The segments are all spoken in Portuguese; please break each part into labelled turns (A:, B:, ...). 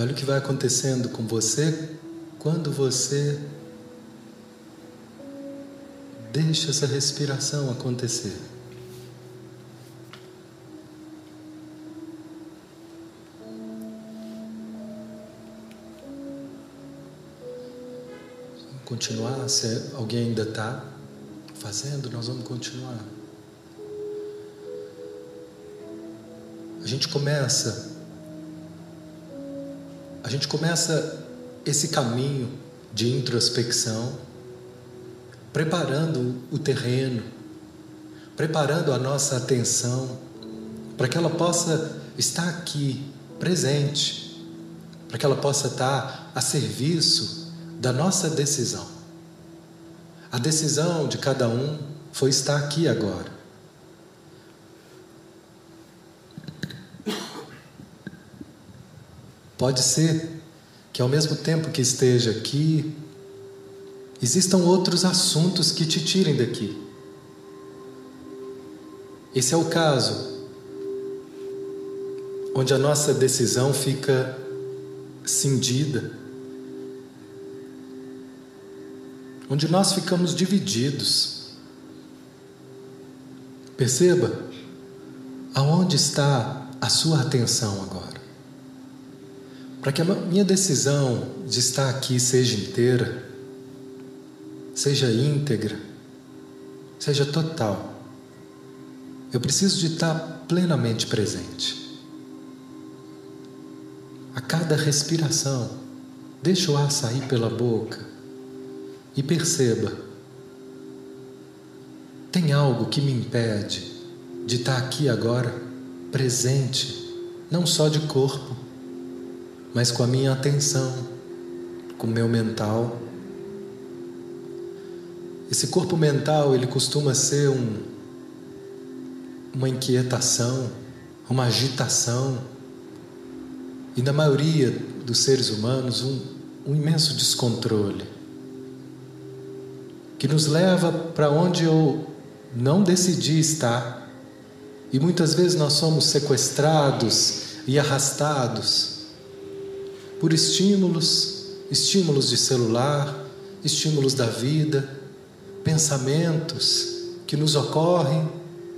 A: Olha o que vai acontecendo com você quando você deixa essa respiração acontecer. Vamos continuar, se alguém ainda está fazendo, nós vamos continuar. A gente começa, a gente começa esse caminho de introspecção, preparando o terreno, preparando a nossa atenção para que ela possa estar aqui, presente, para que ela possa estar a serviço da nossa decisão. A decisão de cada um foi estar aqui agora. Pode ser que ao mesmo tempo que esteja aqui, existam outros assuntos que te tirem daqui. Esse é o caso onde a nossa decisão fica cindida, onde nós ficamos divididos. Perceba aonde está a sua atenção agora. Para que a minha decisão de estar aqui seja inteira, seja íntegra, seja total, eu preciso de estar plenamente presente. A cada respiração, deixa o ar sair pela boca e perceba: tem algo que me impede de estar aqui agora, presente, não só de corpo, mas com a minha atenção, com o meu mental. Esse corpo mental, ele costuma ser um, uma inquietação, uma agitação, e na maioria dos seres humanos, um, um imenso descontrole, que nos leva para onde eu não decidi estar, e muitas vezes nós somos sequestrados e arrastados por estímulos, estímulos de celular, estímulos da vida, pensamentos que nos ocorrem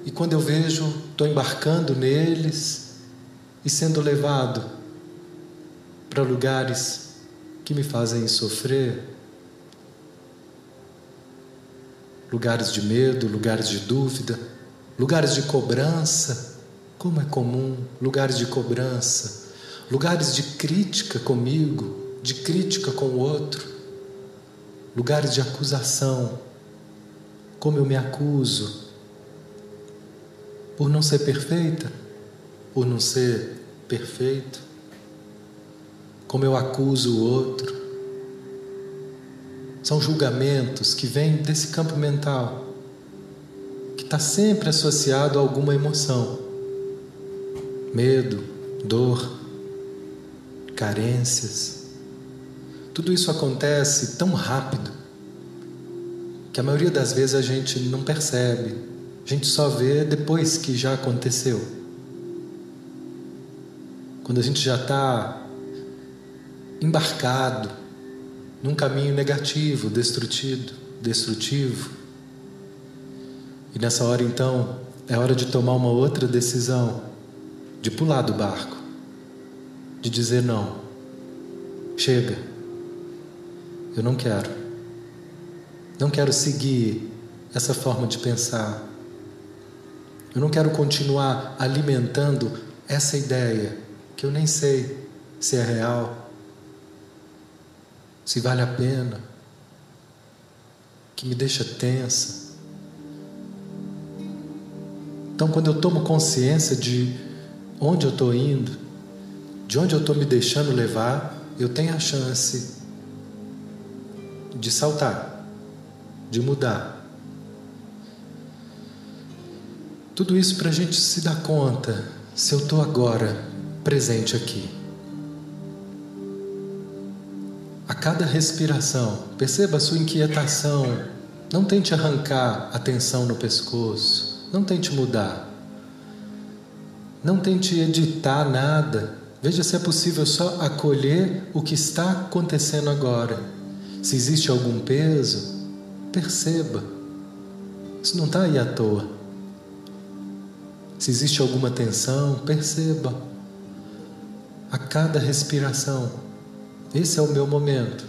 A: e quando eu vejo, estou embarcando neles e sendo levado para lugares que me fazem sofrer, lugares de medo, lugares de dúvida, lugares de cobrança, como é comum, lugares de cobrança lugares de crítica comigo, de crítica com o outro, lugares de acusação, como eu me acuso, por não ser perfeita, por não ser perfeito, como eu acuso o outro. São julgamentos que vêm desse campo mental, que está sempre associado a alguma emoção, medo, dor, carências. Tudo isso acontece tão rápido que a maioria das vezes a gente não percebe, a gente só vê depois que já aconteceu. Quando a gente já está embarcado num caminho negativo, destrutivo, destrutivo. E nessa hora então é hora de tomar uma outra decisão, de pular do barco de dizer não. Chega. Eu não quero. Não quero seguir essa forma de pensar. Eu não quero continuar alimentando essa ideia que eu nem sei se é real, se vale a pena, que me deixa tensa. Então, quando eu tomo consciência de onde eu estou indo, de onde eu estou me deixando levar, eu tenho a chance de saltar, de mudar. Tudo isso para a gente se dar conta se eu estou agora presente aqui. A cada respiração, perceba a sua inquietação. Não tente arrancar a tensão no pescoço. Não tente mudar. Não tente editar nada Veja se é possível só acolher o que está acontecendo agora. Se existe algum peso, perceba. Isso não está aí à toa. Se existe alguma tensão, perceba. A cada respiração, esse é o meu momento.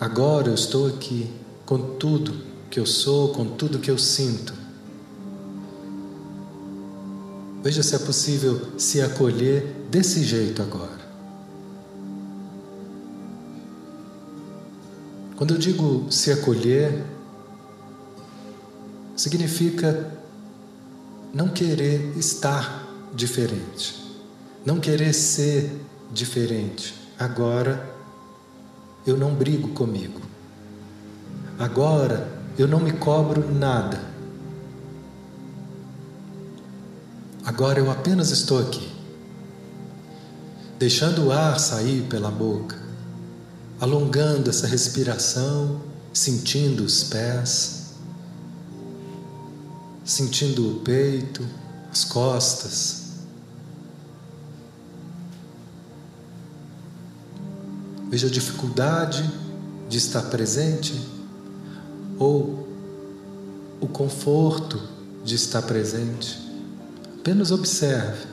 A: Agora eu estou aqui com tudo que eu sou, com tudo que eu sinto. Veja se é possível se acolher desse jeito agora. Quando eu digo se acolher, significa não querer estar diferente, não querer ser diferente. Agora eu não brigo comigo. Agora eu não me cobro nada. Agora eu apenas estou aqui, deixando o ar sair pela boca, alongando essa respiração, sentindo os pés, sentindo o peito, as costas. Veja a dificuldade de estar presente ou o conforto de estar presente. Apenas observe.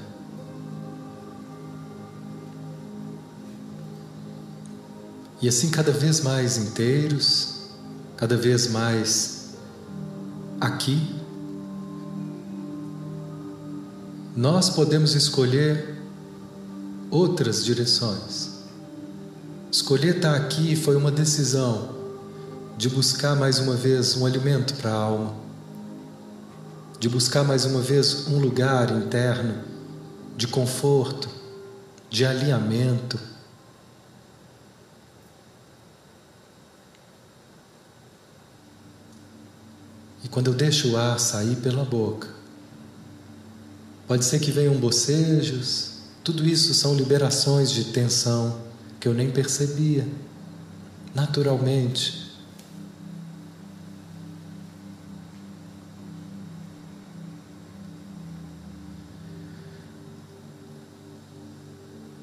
A: E assim, cada vez mais inteiros, cada vez mais aqui, nós podemos escolher outras direções. Escolher estar aqui foi uma decisão de buscar mais uma vez um alimento para a alma, de buscar mais uma vez um lugar interno de conforto, de alinhamento. E quando eu deixo o ar sair pela boca, pode ser que venham bocejos, tudo isso são liberações de tensão que eu nem percebia, naturalmente.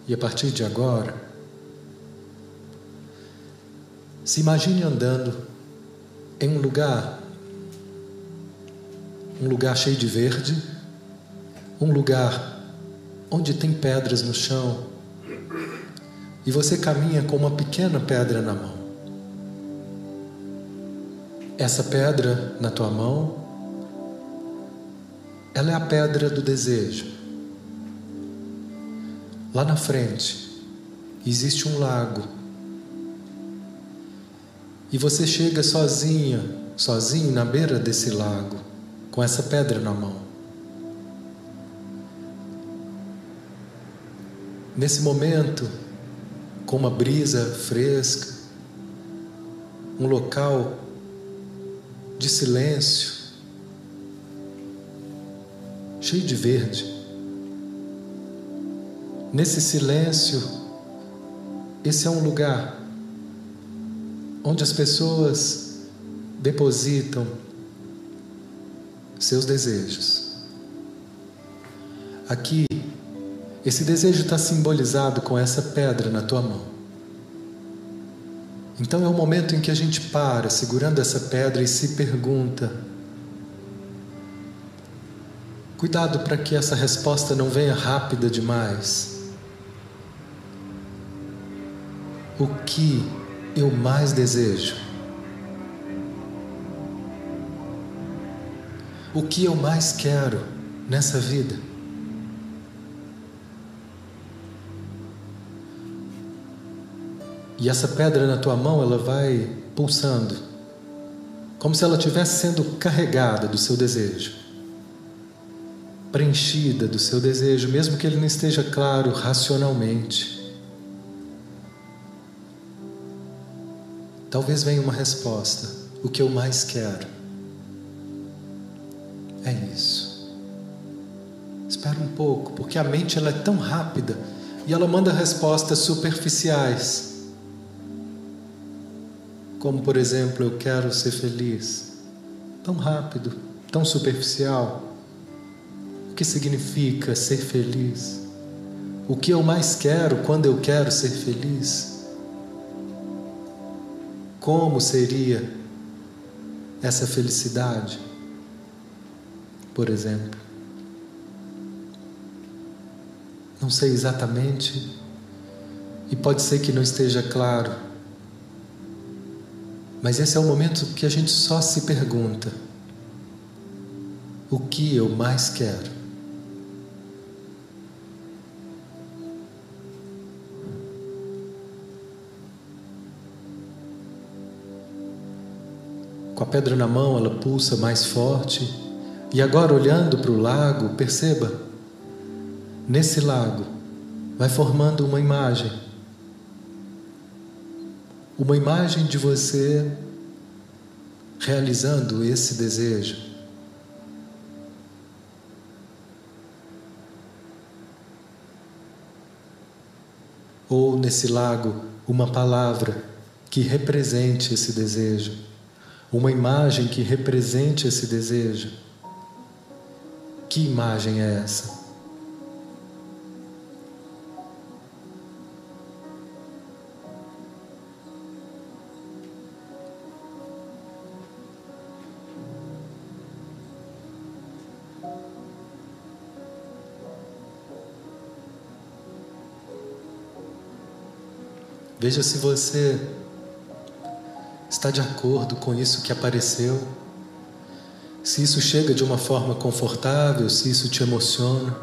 A: E a partir de agora, se imagine andando em um lugar, um lugar cheio de verde, um lugar onde tem pedras no chão, e você caminha com uma pequena pedra na mão. Essa pedra na tua mão, ela é a pedra do desejo. Lá na frente existe um lago. E você chega sozinha, sozinho na beira desse lago, com essa pedra na mão. Nesse momento, com uma brisa fresca, um local de silêncio, cheio de verde. Nesse silêncio, esse é um lugar onde as pessoas depositam seus desejos. Aqui esse desejo está simbolizado com essa pedra na tua mão. Então é o momento em que a gente para, segurando essa pedra e se pergunta: cuidado para que essa resposta não venha rápida demais. O que eu mais desejo? O que eu mais quero nessa vida? E essa pedra na tua mão, ela vai pulsando, como se ela estivesse sendo carregada do seu desejo, preenchida do seu desejo, mesmo que ele não esteja claro racionalmente. Talvez venha uma resposta: o que eu mais quero é isso. Espera um pouco, porque a mente ela é tão rápida e ela manda respostas superficiais como por exemplo, eu quero ser feliz. Tão rápido, tão superficial. O que significa ser feliz? o que eu mais quero quando eu quero ser feliz? Como seria essa felicidade? Por exemplo, não sei exatamente, e pode ser que não esteja claro, mas esse é o momento que a gente só se pergunta: o que eu mais quero? Com a pedra na mão, ela pulsa mais forte. E agora, olhando para o lago, perceba: nesse lago vai formando uma imagem. Uma imagem de você realizando esse desejo. Ou nesse lago, uma palavra que represente esse desejo uma imagem que represente esse desejo. Que imagem é essa? Veja se você está de acordo com isso que apareceu, se isso chega de uma forma confortável, se isso te emociona.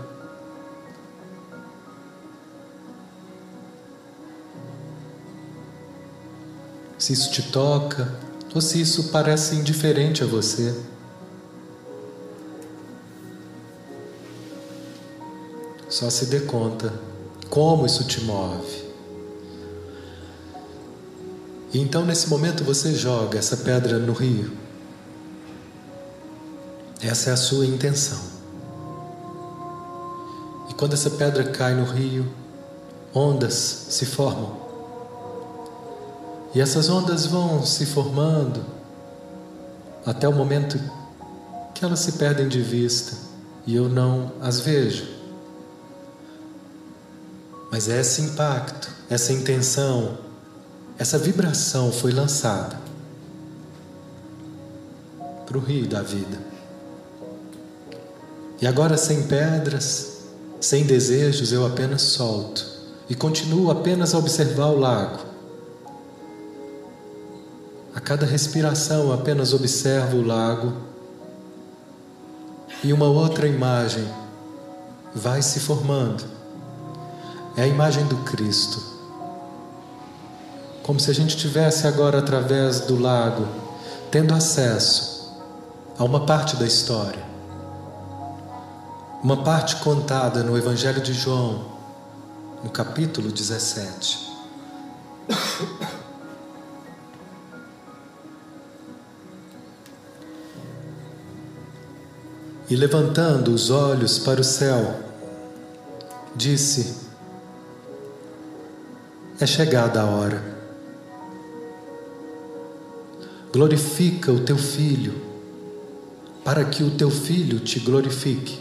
A: Se isso te toca, ou se isso parece indiferente a você. Só se dê conta como isso te move. E então, nesse momento, você joga essa pedra no rio. Essa é a sua intenção. E quando essa pedra cai no rio, ondas se formam. E essas ondas vão se formando até o momento que elas se perdem de vista e eu não as vejo. Mas é esse impacto, essa intenção, essa vibração foi lançada para o rio da vida. E agora, sem pedras, sem desejos, eu apenas solto e continuo apenas a observar o lago. A cada respiração, eu apenas observo o lago e uma outra imagem vai se formando. É a imagem do Cristo como se a gente tivesse agora através do lago tendo acesso a uma parte da história. Uma parte contada no Evangelho de João, no capítulo 17. E levantando os olhos para o céu, disse: É chegada a hora glorifica o teu filho, para que o teu filho te glorifique.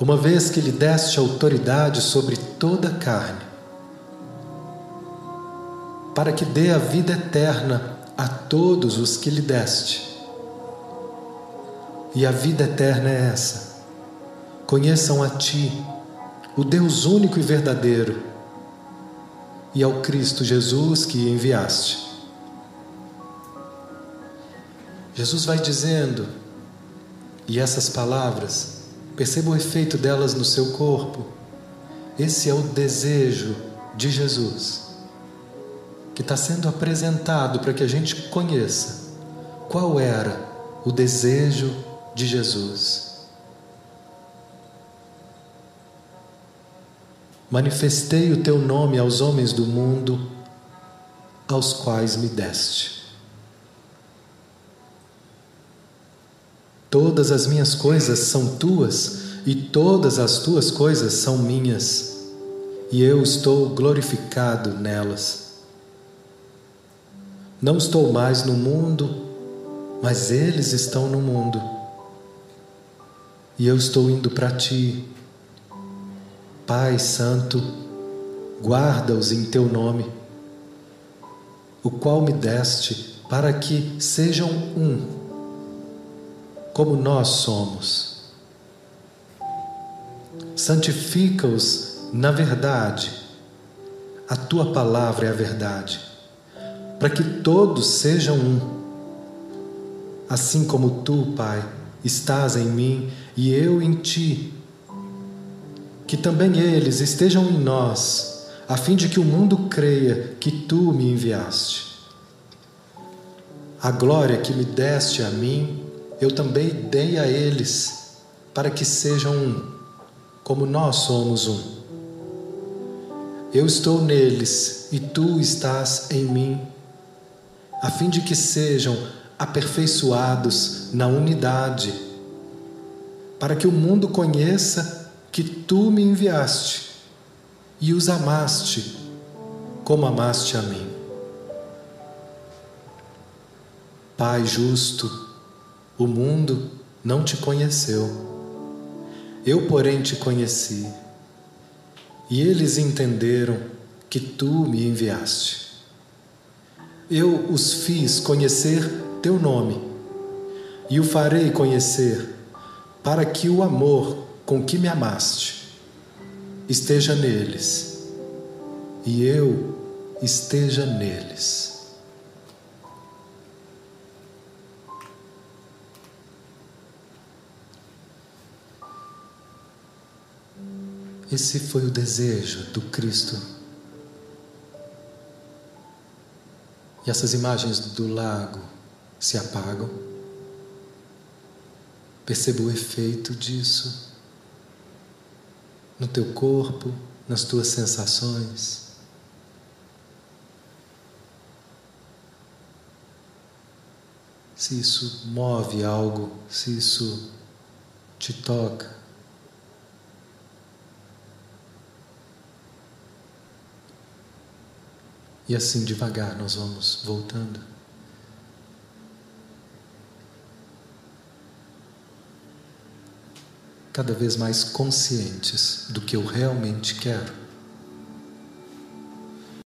A: Uma vez que lhe deste autoridade sobre toda a carne, para que dê a vida eterna a todos os que lhe deste. E a vida eterna é essa: conheçam a Ti, o Deus único e verdadeiro, e ao Cristo Jesus que enviaste. Jesus vai dizendo, e essas palavras, perceba o efeito delas no seu corpo. Esse é o desejo de Jesus, que está sendo apresentado para que a gente conheça qual era o desejo de Jesus. Manifestei o teu nome aos homens do mundo, aos quais me deste. Todas as minhas coisas são tuas e todas as tuas coisas são minhas, e eu estou glorificado nelas. Não estou mais no mundo, mas eles estão no mundo. E eu estou indo para ti, Pai Santo, guarda-os em teu nome, o qual me deste para que sejam um, como nós somos. Santifica-os na verdade, a tua palavra é a verdade, para que todos sejam um, assim como tu, Pai, estás em mim e eu em ti que também eles estejam em nós, a fim de que o mundo creia que tu me enviaste. A glória que me deste a mim, eu também dei a eles, para que sejam um, como nós somos um. Eu estou neles e tu estás em mim, a fim de que sejam aperfeiçoados na unidade, para que o mundo conheça que tu me enviaste e os amaste como amaste a mim. Pai justo, o mundo não te conheceu, eu, porém, te conheci, e eles entenderam que tu me enviaste. Eu os fiz conhecer teu nome, e o farei conhecer, para que o amor com que me amaste esteja neles e eu esteja neles. Esse foi o desejo do Cristo. E essas imagens do lago se apagam. Perceba o efeito disso no teu corpo, nas tuas sensações. Se isso move algo, se isso te toca. E assim devagar nós vamos voltando. cada vez mais conscientes do que eu realmente quero.